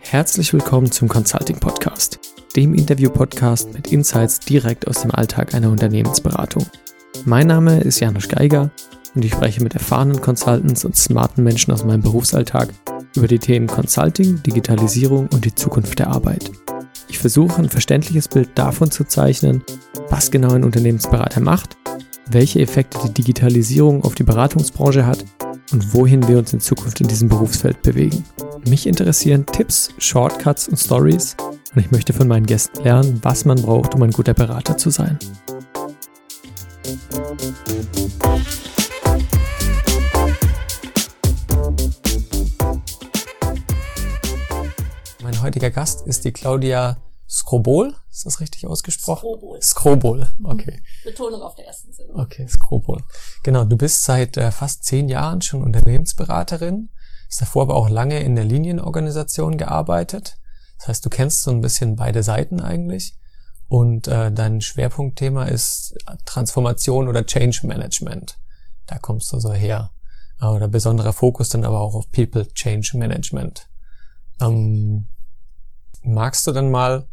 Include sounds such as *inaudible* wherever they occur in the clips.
Herzlich willkommen zum Consulting Podcast, dem Interview-Podcast mit Insights direkt aus dem Alltag einer Unternehmensberatung. Mein Name ist Janusz Geiger und ich spreche mit erfahrenen Consultants und smarten Menschen aus meinem Berufsalltag über die Themen Consulting, Digitalisierung und die Zukunft der Arbeit. Ich versuche ein verständliches Bild davon zu zeichnen, was genau ein Unternehmensberater macht, welche Effekte die Digitalisierung auf die Beratungsbranche hat und wohin wir uns in Zukunft in diesem Berufsfeld bewegen. Mich interessieren Tipps, Shortcuts und Stories und ich möchte von meinen Gästen lernen, was man braucht, um ein guter Berater zu sein. Mein heutiger Gast ist die Claudia Skrobol. Ist das richtig ausgesprochen? Skrobol. Skrobol, okay. Betonung auf der ersten Silbe. Okay, Skrobol. Genau, du bist seit äh, fast zehn Jahren schon Unternehmensberaterin, hast davor aber auch lange in der Linienorganisation gearbeitet. Das heißt, du kennst so ein bisschen beide Seiten eigentlich. Und äh, dein Schwerpunktthema ist Transformation oder Change Management. Da kommst du so her. Äh, oder besonderer Fokus dann aber auch auf People Change Management. Ähm, magst du dann mal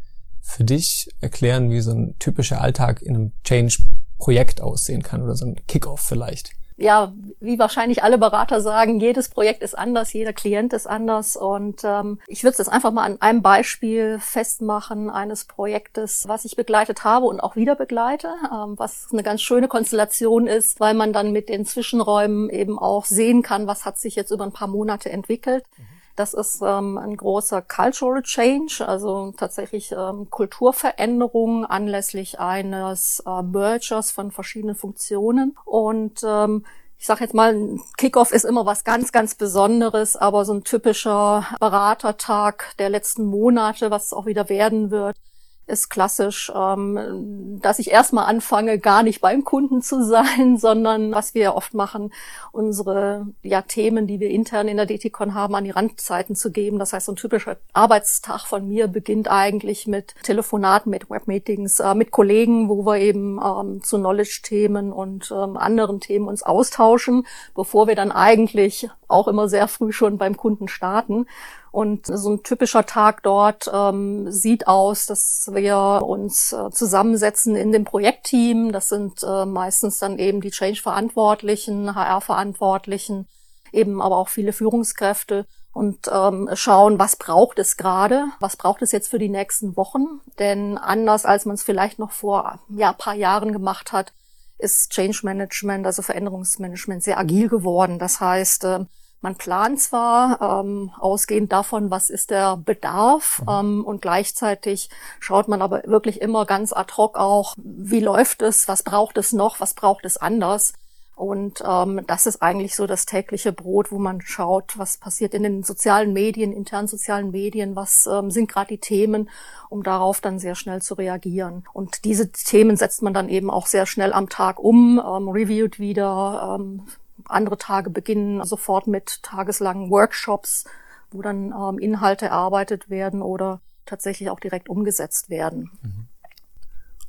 für dich erklären, wie so ein typischer Alltag in einem Change-Projekt aussehen kann oder so ein Kickoff vielleicht? Ja, wie wahrscheinlich alle Berater sagen, jedes Projekt ist anders, jeder Klient ist anders. Und ähm, ich würde es jetzt einfach mal an einem Beispiel festmachen eines Projektes, was ich begleitet habe und auch wieder begleite, ähm, was eine ganz schöne Konstellation ist, weil man dann mit den Zwischenräumen eben auch sehen kann, was hat sich jetzt über ein paar Monate entwickelt. Mhm. Das ist ähm, ein großer Cultural Change, also tatsächlich ähm, Kulturveränderung anlässlich eines äh, Mergers von verschiedenen Funktionen. Und ähm, ich sage jetzt mal, Kickoff ist immer was ganz, ganz Besonderes, aber so ein typischer Beratertag der letzten Monate, was es auch wieder werden wird, ist klassisch, ähm, dass ich erstmal anfange, gar nicht beim Kunden zu sein, *laughs* sondern was wir oft machen, unsere ja, Themen, die wir intern in der DTCon haben, an die Randzeiten zu geben. Das heißt, so ein typischer Arbeitstag von mir beginnt eigentlich mit Telefonaten, mit Webmeetings, äh, mit Kollegen, wo wir eben ähm, zu Knowledge-Themen und ähm, anderen Themen uns austauschen, bevor wir dann eigentlich auch immer sehr früh schon beim Kunden starten. Und so ein typischer Tag dort ähm, sieht aus, dass wir uns äh, zusammensetzen in dem Projektteam. Das sind äh, meistens dann eben die Change-Verantwortlichen, HR-Verantwortlichen, eben aber auch viele Führungskräfte und ähm, schauen, was braucht es gerade, was braucht es jetzt für die nächsten Wochen. Denn anders als man es vielleicht noch vor ja, paar Jahren gemacht hat, ist Change Management, also Veränderungsmanagement, sehr agil geworden. Das heißt, äh, man plant zwar ähm, ausgehend davon, was ist der Bedarf mhm. ähm, und gleichzeitig schaut man aber wirklich immer ganz ad hoc auch, wie läuft es, was braucht es noch, was braucht es anders. Und ähm, das ist eigentlich so das tägliche Brot, wo man schaut, was passiert in den sozialen Medien, internen sozialen Medien, was ähm, sind gerade die Themen, um darauf dann sehr schnell zu reagieren. Und diese Themen setzt man dann eben auch sehr schnell am Tag um, ähm, reviewt wieder, ähm, andere Tage beginnen sofort mit tageslangen Workshops, wo dann ähm, Inhalte erarbeitet werden oder tatsächlich auch direkt umgesetzt werden. Mhm.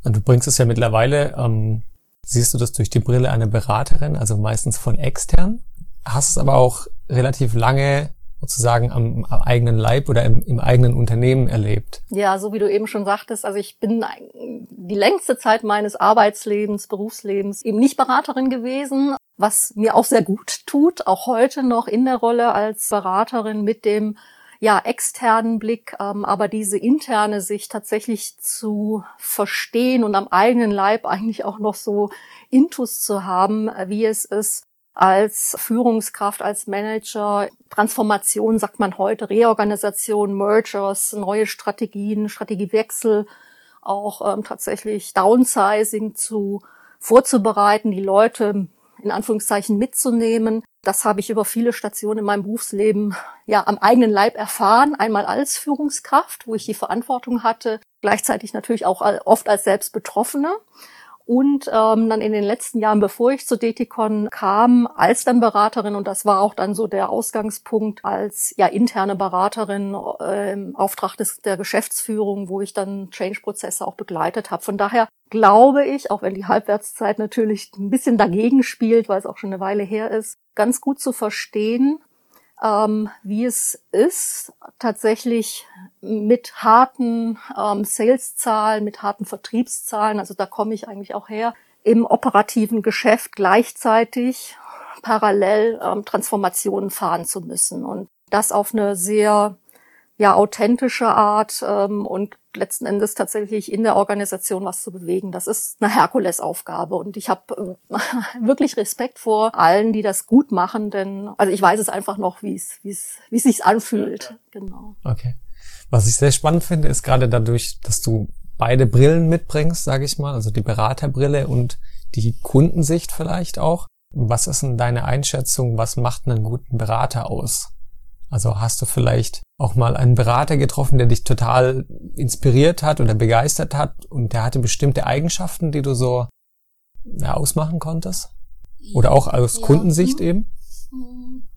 Und du bringst es ja mittlerweile, ähm, siehst du das durch die Brille einer Beraterin, also meistens von extern, hast es aber auch relativ lange sozusagen am, am eigenen Leib oder im, im, eigenen Unternehmen erlebt. Ja, so wie du eben schon sagtest, also ich bin die längste Zeit meines Arbeitslebens, Berufslebens eben nicht Beraterin gewesen, was mir auch sehr gut tut, auch heute noch in der Rolle als Beraterin mit dem ja, externen Blick, ähm, aber diese interne Sicht tatsächlich zu verstehen und am eigenen Leib eigentlich auch noch so Intus zu haben, wie es ist, als Führungskraft, als Manager, Transformation sagt man heute, Reorganisation, Mergers, neue Strategien, Strategiewechsel, auch ähm, tatsächlich Downsizing zu vorzubereiten, die Leute in Anführungszeichen mitzunehmen. Das habe ich über viele Stationen in meinem Berufsleben ja am eigenen Leib erfahren. Einmal als Führungskraft, wo ich die Verantwortung hatte, gleichzeitig natürlich auch oft als Selbstbetroffene. Und ähm, dann in den letzten Jahren, bevor ich zu DTCon kam, als dann Beraterin, und das war auch dann so der Ausgangspunkt als ja interne Beraterin äh, im Auftrag des, der Geschäftsführung, wo ich dann Change-Prozesse auch begleitet habe. Von daher glaube ich, auch wenn die Halbwertszeit natürlich ein bisschen dagegen spielt, weil es auch schon eine Weile her ist, ganz gut zu verstehen, ähm, wie es ist, tatsächlich mit harten ähm, Sales-Zahlen, mit harten Vertriebszahlen, also da komme ich eigentlich auch her, im operativen Geschäft gleichzeitig parallel ähm, Transformationen fahren zu müssen. Und das auf eine sehr ja authentische Art ähm, und letzten Endes tatsächlich in der Organisation was zu bewegen. Das ist eine Herkulesaufgabe und ich habe äh, *laughs* wirklich Respekt vor allen, die das gut machen, denn also ich weiß es einfach noch, wie es wie es wie es sich anfühlt. Genau. Okay. Was ich sehr spannend finde, ist gerade dadurch, dass du beide Brillen mitbringst, sage ich mal, also die Beraterbrille und die Kundensicht vielleicht auch. Was ist denn deine Einschätzung? Was macht einen guten Berater aus? Also hast du vielleicht auch mal einen Berater getroffen, der dich total inspiriert hat oder begeistert hat und der hatte bestimmte Eigenschaften, die du so ja, ausmachen konntest? Oder auch aus ja. Kundensicht mhm. eben? Mhm.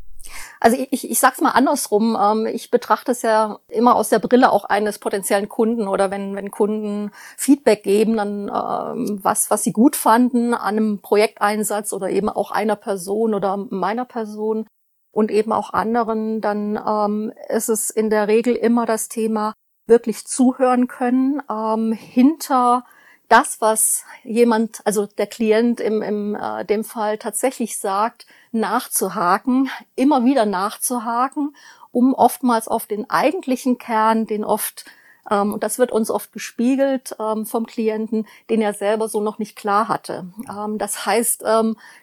Also ich, ich sag's mal andersrum. Ähm, ich betrachte es ja immer aus der Brille auch eines potenziellen Kunden oder wenn, wenn Kunden Feedback geben, dann ähm, was, was sie gut fanden an einem Projekteinsatz oder eben auch einer Person oder meiner Person, und eben auch anderen, dann ähm, ist es in der Regel immer das Thema wirklich zuhören können, ähm, hinter das, was jemand, also der Klient im, im äh, dem Fall tatsächlich sagt, nachzuhaken, immer wieder nachzuhaken, um oftmals auf den eigentlichen Kern, den oft und das wird uns oft gespiegelt ähm, vom Klienten, den er selber so noch nicht klar hatte. Ähm, das heißt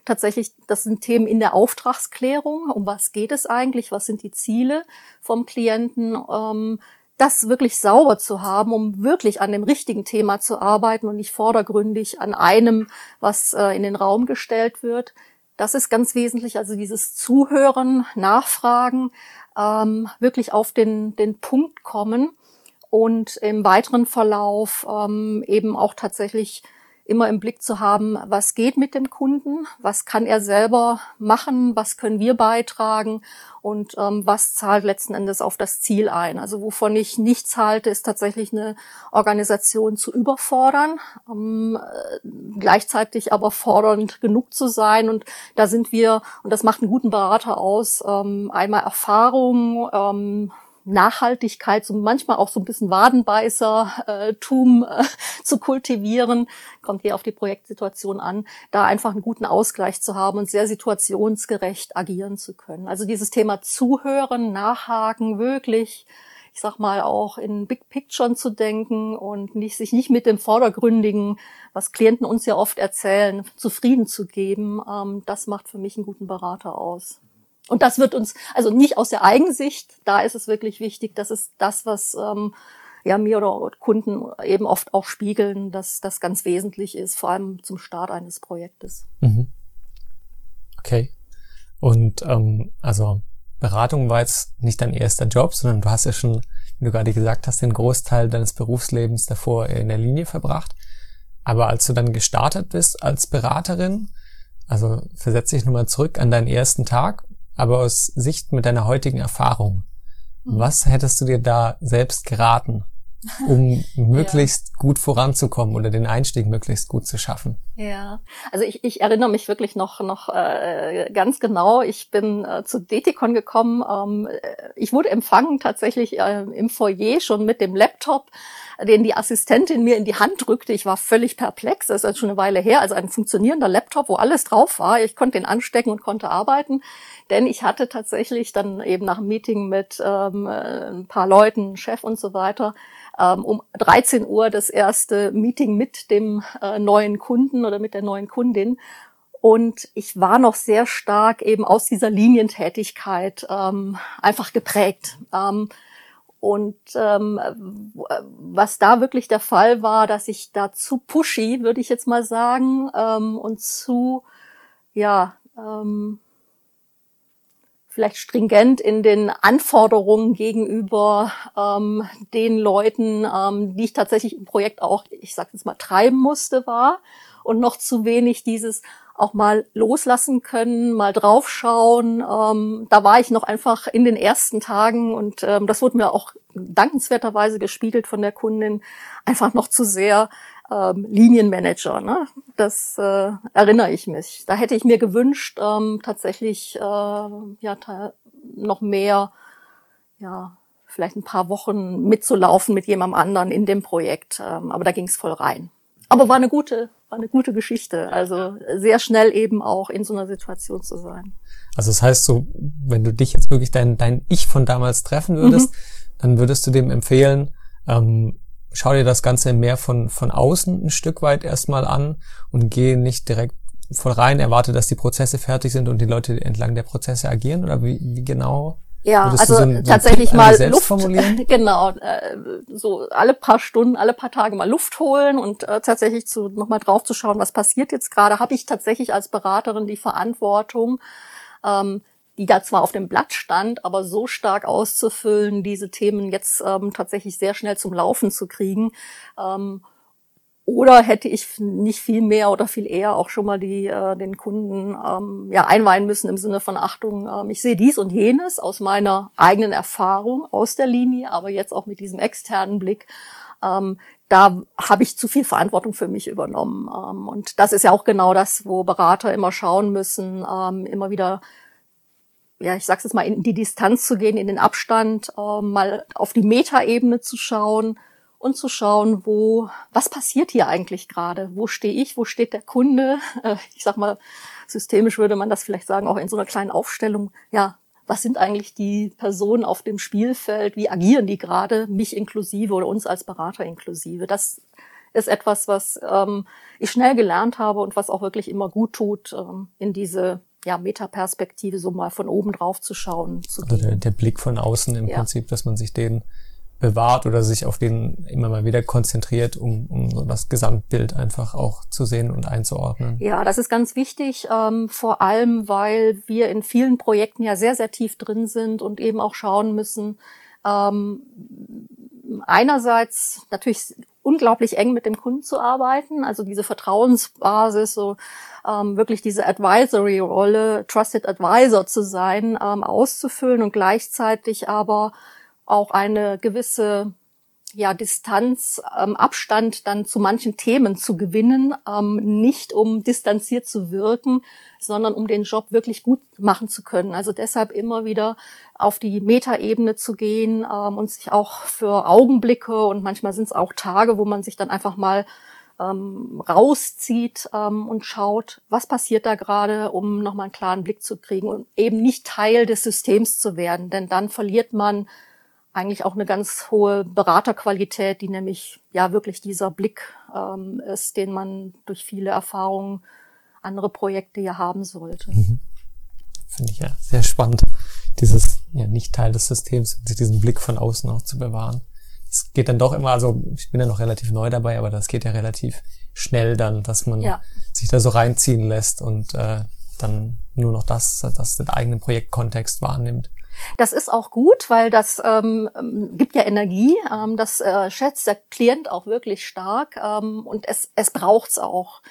tatsächlich, das sind Themen in der Auftragsklärung. Um was geht es eigentlich? Was sind die Ziele vom Klienten? das wirklich sauber zu haben, um wirklich an dem richtigen Thema zu arbeiten und nicht vordergründig an einem, was äh, in den Raum gestellt wird. Das ist ganz wesentlich, also dieses Zuhören, Nachfragen, ähm, wirklich auf den, den Punkt kommen und im weiteren Verlauf ähm, eben auch tatsächlich immer im Blick zu haben, was geht mit dem Kunden, was kann er selber machen, was können wir beitragen und ähm, was zahlt letzten Endes auf das Ziel ein. Also wovon ich nichts halte, ist tatsächlich eine Organisation zu überfordern, ähm, äh, gleichzeitig aber fordernd genug zu sein. Und da sind wir, und das macht einen guten Berater aus, ähm, einmal Erfahrung, ähm, Nachhaltigkeit, so manchmal auch so ein bisschen Wadenbeißertum äh, *laughs* zu kultivieren, kommt hier auf die Projektsituation an, da einfach einen guten Ausgleich zu haben und sehr situationsgerecht agieren zu können. Also dieses Thema Zuhören, Nachhaken, wirklich ich sag mal, auch in Big Picture zu denken und nicht, sich nicht mit dem Vordergründigen, was Klienten uns ja oft erzählen, zufrieden zu geben, ähm, das macht für mich einen guten Berater aus. Und das wird uns, also nicht aus der Eigensicht, da ist es wirklich wichtig, das ist das, was ähm, ja mir oder Kunden eben oft auch spiegeln, dass das ganz wesentlich ist, vor allem zum Start eines Projektes. Mhm. Okay. Und ähm, also Beratung war jetzt nicht dein erster Job, sondern du hast ja schon, wie du gerade gesagt hast, den Großteil deines Berufslebens davor in der Linie verbracht. Aber als du dann gestartet bist als Beraterin, also versetze dich nochmal zurück an deinen ersten Tag aber aus Sicht mit deiner heutigen Erfahrung, mhm. was hättest du dir da selbst geraten, um *laughs* möglichst ja. gut voranzukommen oder den Einstieg möglichst gut zu schaffen? Ja, also ich, ich erinnere mich wirklich noch noch äh, ganz genau. Ich bin äh, zu Detikon gekommen. Ähm, ich wurde empfangen tatsächlich äh, im Foyer schon mit dem Laptop den die Assistentin mir in die Hand drückte. Ich war völlig perplex. Das ist jetzt schon eine Weile her. Also ein funktionierender Laptop, wo alles drauf war. Ich konnte den anstecken und konnte arbeiten. Denn ich hatte tatsächlich dann eben nach einem Meeting mit ähm, ein paar Leuten, Chef und so weiter, ähm, um 13 Uhr das erste Meeting mit dem äh, neuen Kunden oder mit der neuen Kundin. Und ich war noch sehr stark eben aus dieser Linientätigkeit ähm, einfach geprägt. Ähm, und ähm, was da wirklich der Fall war, dass ich da zu pushy, würde ich jetzt mal sagen, ähm, und zu, ja, ähm, vielleicht stringent in den Anforderungen gegenüber ähm, den Leuten, ähm, die ich tatsächlich im Projekt auch, ich sage jetzt mal, treiben musste, war und noch zu wenig dieses auch mal loslassen können, mal draufschauen. Ähm, da war ich noch einfach in den ersten Tagen und ähm, das wurde mir auch dankenswerterweise gespiegelt von der Kundin, einfach noch zu sehr ähm, Linienmanager. Ne? Das äh, erinnere ich mich. Da hätte ich mir gewünscht, ähm, tatsächlich äh, ja noch mehr, ja vielleicht ein paar Wochen mitzulaufen mit jemandem anderen in dem Projekt. Ähm, aber da ging es voll rein. Aber war eine gute, war eine gute Geschichte. Also sehr schnell eben auch in so einer Situation zu sein. Also das heißt so, wenn du dich jetzt wirklich dein, dein Ich von damals treffen würdest, mhm. dann würdest du dem empfehlen, ähm, schau dir das Ganze mehr von, von außen ein Stück weit erstmal an und geh nicht direkt voll rein, erwarte, dass die Prozesse fertig sind und die Leute entlang der Prozesse agieren oder wie, wie genau? Ja, also so ein, tatsächlich so mal Luft, *laughs* genau, äh, so alle paar Stunden, alle paar Tage mal Luft holen und äh, tatsächlich zu nochmal drauf zu schauen, was passiert jetzt gerade, habe ich tatsächlich als Beraterin die Verantwortung, ähm, die da zwar auf dem Blatt stand, aber so stark auszufüllen, diese Themen jetzt ähm, tatsächlich sehr schnell zum Laufen zu kriegen. Ähm, oder hätte ich nicht viel mehr oder viel eher auch schon mal die, äh, den Kunden ähm, ja, einweihen müssen im Sinne von Achtung, ähm, ich sehe dies und jenes aus meiner eigenen Erfahrung aus der Linie, aber jetzt auch mit diesem externen Blick. Ähm, da habe ich zu viel Verantwortung für mich übernommen. Ähm, und das ist ja auch genau das, wo Berater immer schauen müssen, ähm, immer wieder ja, ich sag's jetzt mal, in die Distanz zu gehen, in den Abstand, äh, mal auf die Metaebene zu schauen und zu schauen, wo, was passiert hier eigentlich gerade? Wo stehe ich? Wo steht der Kunde? *laughs* Äh, ich sag mal, systemisch würde man das vielleicht sagen, auch in so einer kleinen Aufstellung. Ja, was sind eigentlich die Personen auf dem Spielfeld? Wie agieren die gerade? Mich inklusive oder uns als Berater inklusive? Das ist etwas, was ähm, ich schnell gelernt habe und was auch wirklich immer gut tut, ähm, in diese ja, Metaperspektive so mal von oben drauf zu schauen. Zu also der, der, Blick von außen im ja. Prinzip, dass man sich den bewahrt oder sich auf den immer mal wieder konzentriert, um, um so das Gesamtbild einfach auch zu sehen und einzuordnen. Ja, das ist ganz wichtig, ähm, vor allem, weil wir in vielen Projekten ja sehr, sehr tief drin sind und eben auch schauen müssen, ähm, einerseits natürlich unglaublich eng mit dem Kunden zu arbeiten, also diese Vertrauensbasis, so ähm, wirklich diese Advisory-Rolle, Trusted Advisor zu sein, ähm, auszufüllen und gleichzeitig aber auch eine gewisse ja, Distanz, ähm, Abstand dann zu manchen Themen zu gewinnen, ähm, nicht um distanziert zu wirken, sondern um den Job wirklich gut machen zu können. Also deshalb immer wieder auf die Metaebene zu gehen ähm, und sich auch für Augenblicke und manchmal sind es auch Tage, wo man sich dann einfach mal ähm, rauszieht ähm, und schaut, was passiert da gerade, um nochmal einen klaren Blick zu kriegen und eben nicht Teil des Systems zu werden, denn dann verliert man eigentlich auch eine ganz hohe Beraterqualität, die nämlich ja wirklich dieser Blick ähm, ist, den man durch viele Erfahrungen andere Projekte ja haben sollte. Mhm. Finde ich ja sehr spannend, dieses ja nicht Teil des Systems, diesen Blick von außen auch zu bewahren. Es geht dann doch immer, also ich bin ja noch relativ neu dabei, aber das geht ja relativ schnell dann, dass man ja. sich da so reinziehen lässt und äh, dann nur noch das, das den eigenen Projektkontext wahrnimmt. Das ist auch gut, weil das ähm, gibt ja Energie. Ähm, das äh, schätzt der Klient auch wirklich stark ähm, und es, es braucht's auch.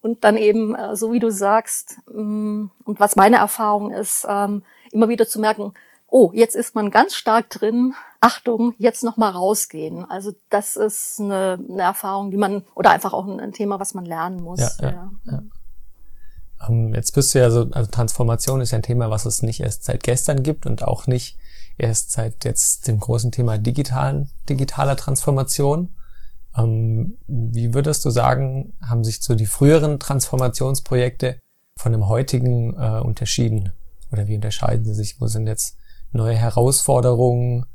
Und dann eben, äh, so wie du sagst, ähm, und was meine Erfahrung ist, ähm, immer wieder zu merken, oh, jetzt ist man ganz stark drin, Achtung, jetzt noch mal rausgehen. Also das ist eine, eine Erfahrung, die man, oder einfach auch ein, ein Thema, was man lernen muss. Ja, ja, ja. Ähm, jetzt bist du ja so, also Transformation ist ja ein Thema, was es nicht erst seit gestern gibt und auch nicht erst seit jetzt dem großen Thema digitalen, digitaler Transformation. Ähm, wie würdest du sagen, haben sich so die früheren Transformationsprojekte von dem heutigen äh, unterschieden? Oder wie unterscheiden sie sich? Wo sind jetzt neue Herausforderungen?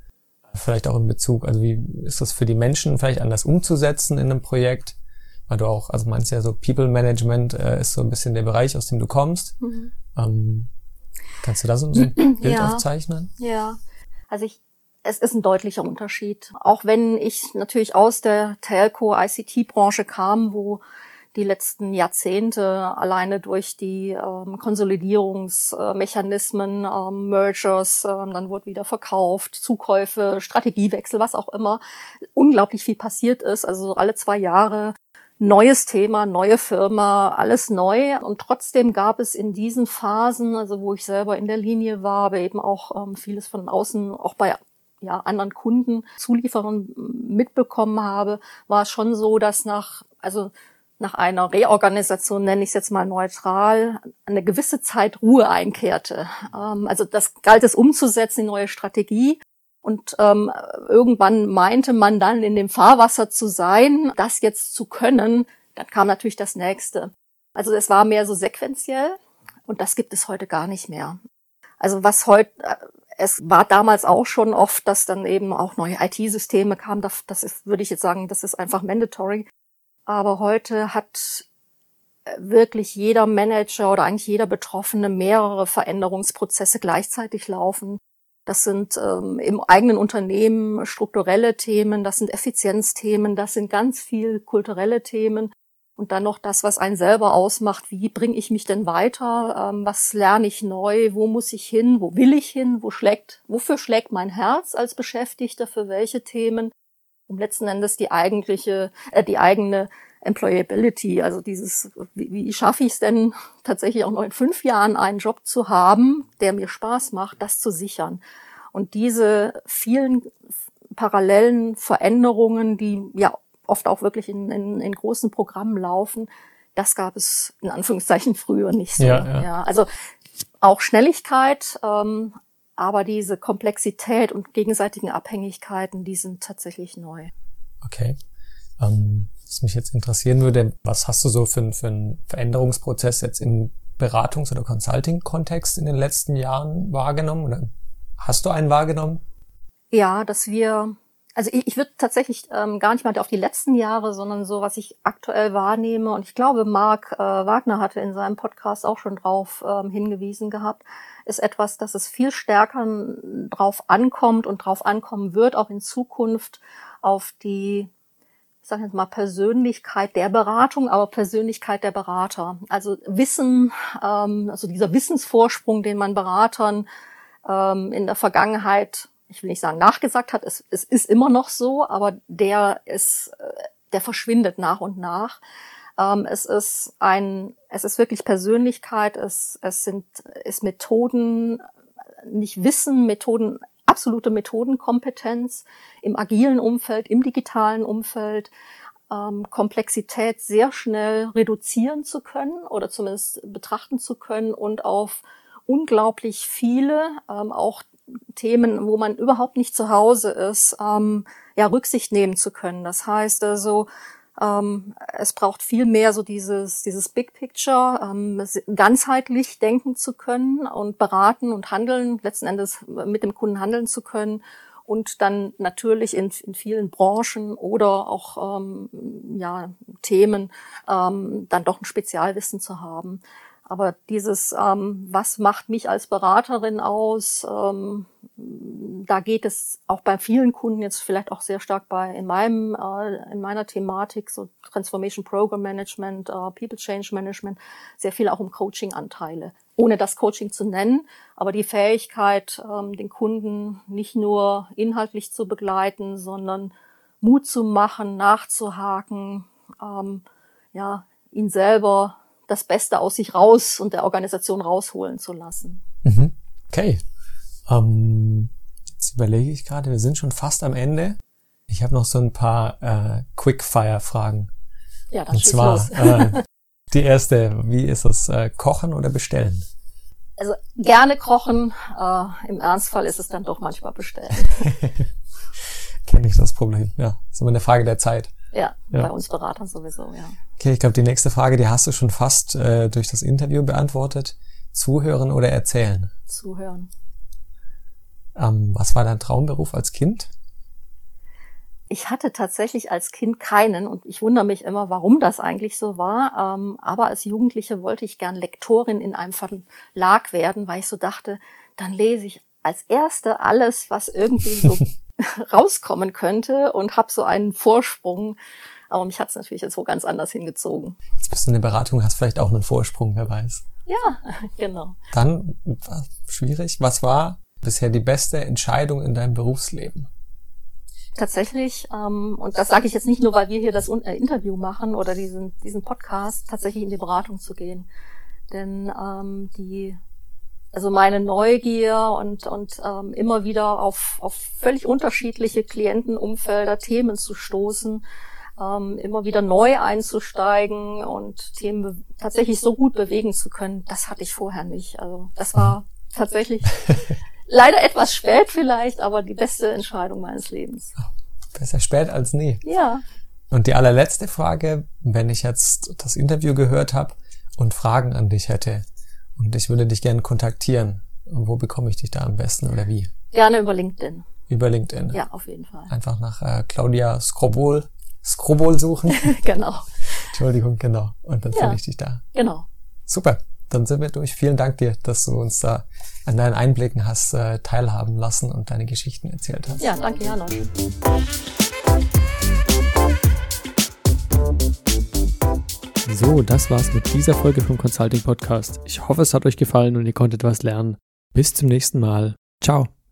Vielleicht auch in Bezug, also wie ist das für die Menschen vielleicht anders umzusetzen in einem Projekt? Weil du auch, also meinst ja so People Management äh, ist so ein bisschen der Bereich, aus dem du kommst. Mhm. Ähm, kannst du da so ein Bild *clears throat* ja. aufzeichnen? Ja, also ich, es ist ein deutlicher Unterschied. Auch wenn ich natürlich aus der Telco-ICT-Branche kam, wo die letzten Jahrzehnte alleine durch die ähm, Konsolidierungsmechanismen, ähm, Mergers, ähm, dann wurde wieder verkauft, Zukäufe, Strategiewechsel, was auch immer, unglaublich viel passiert ist. Also alle zwei Jahre neues Thema, neue Firma, alles neu. Und trotzdem gab es in diesen Phasen, also wo ich selber in der Linie war, aber eben auch ähm, vieles von außen, auch bei ja, anderen Kunden, Zulieferern mitbekommen habe, war es schon so, dass nach also nach einer Reorganisation, nenne ich es jetzt mal neutral, eine gewisse Zeit Ruhe einkehrte. Ähm, also das galt es umzusetzen, die neue Strategie. Und ähm, irgendwann meinte man dann in dem Fahrwasser zu sein, das jetzt zu können. Dann kam natürlich das nächste. Also es war mehr so sequenziell und das gibt es heute gar nicht mehr. Also was heute, äh, es war damals auch schon oft, dass dann eben auch neue IT-Systeme kamen. Das, das ist, würde ich jetzt sagen, das ist einfach mandatory. Aber heute hat äh, wirklich jeder Manager oder eigentlich jeder Betroffene mehrere Veränderungsprozesse gleichzeitig laufen. Das sind ähm, im eigenen Unternehmen strukturelle Themen, das sind Effizienzthemen, das sind ganz viel kulturelle Themen. Und dann noch das, was einen selber ausmacht. Wie bringe ich mich denn weiter? Ähm, was lerne ich neu? Wo muss ich hin? Wo will ich hin? Wo schlägt, wofür schlägt mein Herz als Beschäftigter? Für welche Themen? Um letzten Endes die eigentliche, äh, die eigene Employability, also dieses, wie, wie schaffe ich es denn tatsächlich auch noch in fünf Jahren einen Job zu haben, der mir Spaß macht, das zu sichern. Und diese vielen parallelen Veränderungen, die ja oft auch wirklich in, in, in großen Programmen laufen, das gab es in Anführungszeichen früher nicht so. Ja, ja. ja also auch Schnelligkeit, ähm, aber diese Komplexität und gegenseitigen Abhängigkeiten, die sind tatsächlich neu. Okay. Ähm, was mich jetzt interessieren würde, was hast du so für, für einen Veränderungsprozess jetzt im Beratungs- oder Consulting-Kontext in den letzten Jahren wahrgenommen? Oder hast du einen wahrgenommen? Ja, dass wir, also ich, ich würde tatsächlich ähm, gar nicht mal auf die letzten Jahre, sondern so, was ich aktuell wahrnehme. Und ich glaube, Marc äh, Wagner hatte in seinem Podcast auch schon drauf ähm, hingewiesen gehabt, ist etwas, dass es viel stärker drauf ankommt und drauf ankommen wird, auch in Zukunft auf die ich sage jetzt mal Persönlichkeit der Beratung, aber Persönlichkeit der Berater. Also Wissen, ähm, also dieser Wissensvorsprung, den man Beratern ähm, in der Vergangenheit, ich will nicht sagen nachgesagt hat, es, es ist immer noch so, aber der ist, äh, der verschwindet nach und nach. Ähm, es ist ein, es ist wirklich Persönlichkeit, es, es sind, ist Methoden, nicht Wissen, Methoden absolute Methodenkompetenz im agilen Umfeld, im digitalen Umfeld, ähm, Komplexität sehr schnell reduzieren zu können oder zumindest betrachten zu können und auf unglaublich viele, ähm, auch Themen, wo man überhaupt nicht zu Hause ist, ähm, ja, Rücksicht nehmen zu können. Das heißt also, ähm, es braucht viel mehr so dieses, dieses Big Picture, ähm, ganzheitlich denken zu können und beraten und handeln, letzten Endes mit dem Kunden handeln zu können und dann natürlich in, in vielen Branchen oder auch ähm, ja, Themen ähm, dann doch ein Spezialwissen zu haben. Aber dieses, ähm, was macht mich als Beraterin aus, ähm, da geht es auch bei vielen Kunden jetzt vielleicht auch sehr stark bei in meinem äh, in meiner Thematik so Transformation Program Management, äh, People Change Management sehr viel auch um Coaching Anteile, ohne das Coaching zu nennen, aber die Fähigkeit ähm, den Kunden nicht nur inhaltlich zu begleiten, sondern Mut zu machen, nachzuhaken, ähm, ja ihn selber das Beste aus sich raus und der Organisation rausholen zu lassen. Mhm. Okay. Ähm, jetzt überlege ich gerade, wir sind schon fast am Ende. Ich habe noch so ein paar äh, Quickfire-Fragen. Ja, dann Und zwar äh, die erste, wie ist es, äh, kochen oder bestellen? Also gerne kochen, äh, im Ernstfall ist es dann doch manchmal bestellen. *laughs* Kenne ich das Problem, ja. Ist immer eine Frage der Zeit. Ja, ja. bei uns Beratern sowieso, ja. Okay, ich glaube, die nächste Frage, die hast du schon fast äh, durch das Interview beantwortet. Zuhören oder erzählen? Zuhören. Ähm, was war dein Traumberuf als Kind? Ich hatte tatsächlich als Kind keinen und ich wundere mich immer, warum das eigentlich so war. Ähm, aber als Jugendliche wollte ich gern Lektorin in einem Verlag werden, weil ich so dachte, dann lese ich als Erste alles, was irgendwie so *laughs* *laughs* rauskommen könnte und habe so einen Vorsprung. Aber mich hat es natürlich jetzt wo ganz anders hingezogen. Jetzt bist du eine Beratung, hast vielleicht auch einen Vorsprung, wer weiß. Ja, *laughs* genau. Dann war schwierig. Was war bisher die beste Entscheidung in deinem Berufsleben? Tatsächlich, ähm, und das sage ich jetzt nicht nur, weil wir hier das äh, Interview machen oder diesen, diesen Podcast, tatsächlich in die Beratung zu gehen. Denn ähm, die also meine Neugier und, und ähm, immer wieder auf, auf völlig unterschiedliche Klientenumfelder, Themen zu stoßen, ähm, immer wieder neu einzusteigen und Themen tatsächlich so gut bewegen zu können, das hatte ich vorher nicht. Also das war tatsächlich *laughs* leider etwas spät vielleicht, aber die beste Entscheidung meines Lebens. Besser spät als nie. Ja. Und die allerletzte Frage, wenn ich jetzt das Interview gehört habe und Fragen an dich hätte und ich würde dich gerne kontaktieren, wo bekomme ich dich da am besten oder wie? Gerne über LinkedIn. Über LinkedIn. Ja, auf jeden Fall. Einfach nach äh, Claudia Skrobol, Skrobol suchen. *laughs* genau. Entschuldigung, genau. Und dann ja. finde ich dich da. Genau. Super. Dann sind wir durch. Vielen Dank dir, dass du uns da an deinen Einblicken hast äh, teilhaben lassen und deine Geschichten erzählt hast. Ja, danke, Janosch. So, das war's mit dieser Folge vom Consulting Podcast. Ich hoffe, es hat euch gefallen und ihr konntet was lernen. Bis zum nächsten Mal. Ciao.